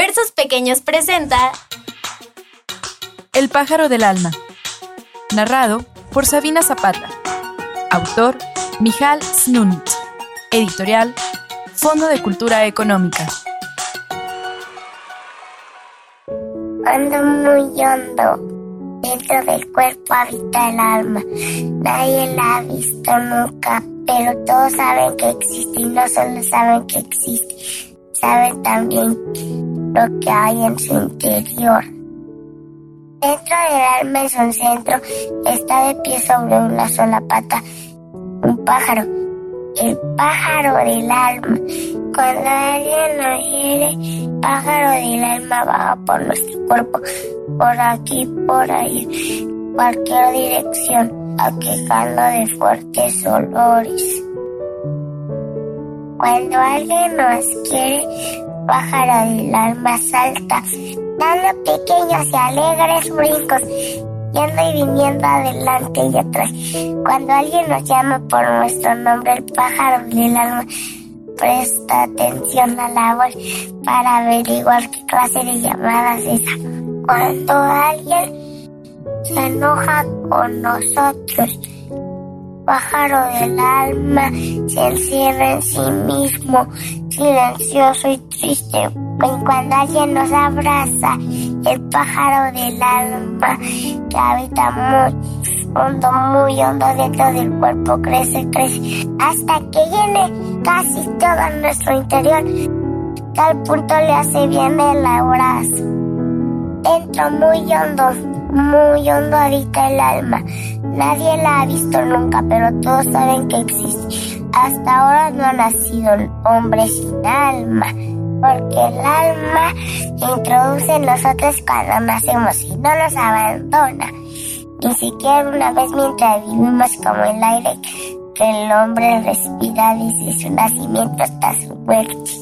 Versos Pequeños presenta El pájaro del alma. Narrado por Sabina Zapata. Autor Mijal Snunit. Editorial Fondo de Cultura Económica. Ando muy hondo. Dentro del cuerpo habita el alma. Nadie la ha visto nunca, pero todos saben que existe y no solo saben que existe, saben también lo que hay en su interior. Dentro del alma es un centro, está de pie sobre una sola pata, un pájaro, el pájaro del alma. Cuando alguien nos pájaro del alma baja por nuestro cuerpo, por aquí, por ahí, cualquier dirección, aquejando de fuertes olores. Cuando alguien nos quiere, pájaro del alma salta, dando pequeños y alegres brincos, yendo y viniendo adelante y atrás. Cuando alguien nos llama por nuestro nombre, el pájaro del alma presta atención a la voz para averiguar qué clase de llamada es. Cuando alguien se enoja con nosotros, pájaro del alma se encierra en sí mismo, silencioso y triste. Y cuando alguien nos abraza, el pájaro del alma que habita muy hondo, muy hondo dentro del cuerpo, crece, crece, hasta que llene casi todo nuestro interior. Tal punto le hace bien el abrazo. Muy hondo, muy hondo habita el alma. Nadie la ha visto nunca, pero todos saben que existe. Hasta ahora no ha nacido el hombre sin alma, porque el alma introduce en nosotros cuando nacemos y no nos abandona. Ni siquiera una vez mientras vivimos como el aire que el hombre respira desde su nacimiento hasta su muerte.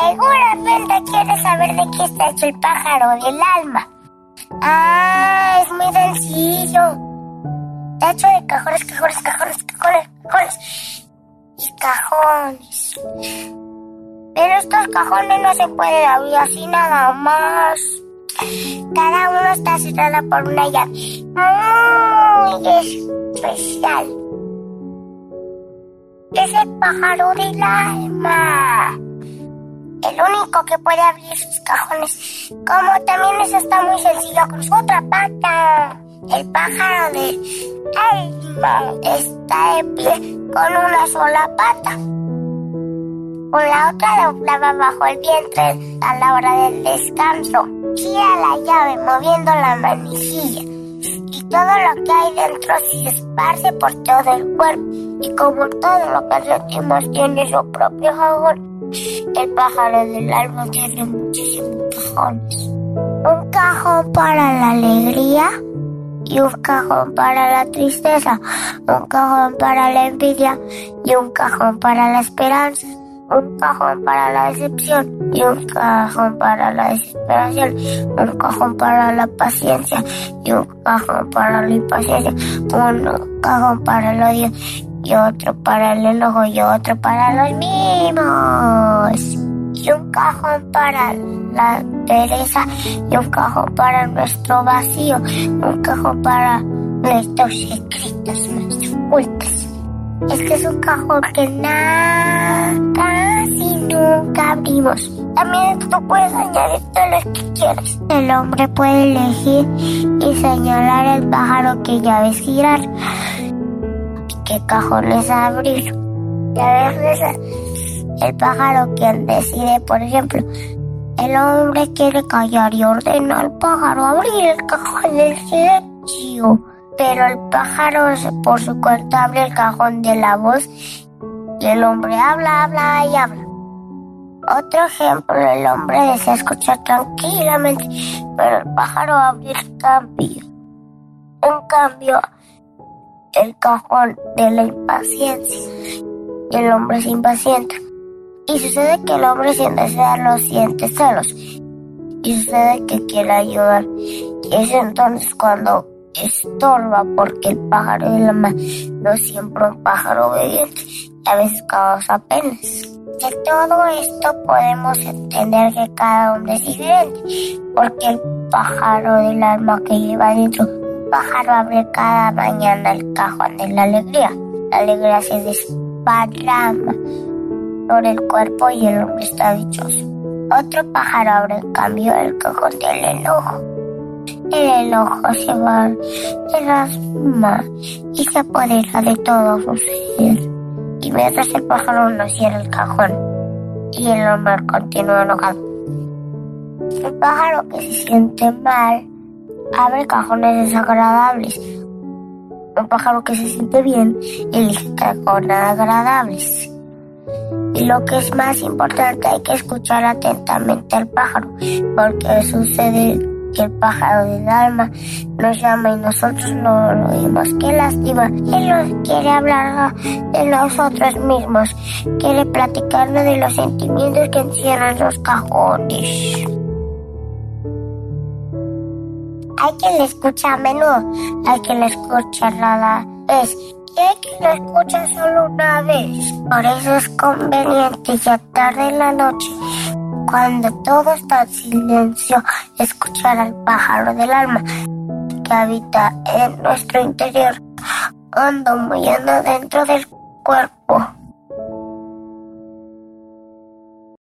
Seguramente quieres saber de qué está hecho el pájaro del alma. Ah, es muy sencillo. Está hecho de cajones, cajones, cajones, cajones, cajones. Y cajones. Pero estos cajones no se pueden abrir así nada más. Cada uno está cerrado por una llave muy especial. Es el pájaro del alma el único que puede abrir sus cajones. Como también eso está muy sencillo con su otra pata. El pájaro del alma está de pie con una sola pata. Con la otra doblaba bajo el vientre a la hora del descanso. Gira la llave moviendo la manijilla. Y todo lo que hay dentro se esparce por todo el cuerpo. Y como todo lo que sentimos tiene su propio jabón, el pájaro del alma tiene muchísimos cajones. Un cajón para la alegría y un cajón para la tristeza, un cajón para la envidia y un cajón para la esperanza, un cajón para la decepción y un cajón para la desesperación, un cajón para la paciencia y un cajón para la impaciencia, un cajón para el odio y otro para el enojo y otro para los mimos. Y un cajón para la pereza y un cajón para nuestro vacío, un cajón para nuestros secretos más ocultos. Es que es un cajón que nada, casi nunca abrimos. También tú puedes añadir todo lo que quieras. El hombre puede elegir y señalar el pájaro que ya ves girar qué cajones abrir. Y a veces el pájaro quien decide, por ejemplo, el hombre quiere callar y ordena al pájaro abrir el cajón del silencio. Pero el pájaro por su cuenta abre el cajón de la voz y el hombre habla, habla y habla. Otro ejemplo, el hombre desea escuchar tranquilamente, pero el pájaro abre el cambio. En cambio, el cajón de la impaciencia. Y el hombre se impacienta. Y sucede que el hombre sin desearlo siente celos. Y sucede que quiere ayudar. Y es entonces cuando estorba porque el pájaro de la mano no siempre un pájaro obediente. Y a veces causa penas. De todo esto podemos entender que cada hombre es diferente, porque el pájaro del alma que lleva dentro, pájaro abre cada mañana el cajón de la alegría. La alegría se desparrama por el cuerpo y el hombre está dichoso. Otro pájaro abre en cambio el cajón del enojo. El enojo se va de las y se apodera de todo su ser. Y mientras el pájaro no cierra el cajón y el hombre continúa enojado. El pájaro que se siente mal abre cajones desagradables. Un pájaro que se siente bien elige cajones agradables. Y lo que es más importante, hay que escuchar atentamente al pájaro, porque sucede que el pájaro del alma nos llama y nosotros no lo oímos. Qué lástima. Él quiere hablar de nosotros mismos, quiere platicarnos de los sentimientos que encierran los cajones. Hay quien le escucha a menudo, hay quien le escucha rara vez y hay quien lo escucha solo una vez. Por eso es conveniente ya tarde en la noche cuando todo está en silencio, escuchar al pájaro del alma que habita en nuestro interior, ando muy dentro del cuerpo.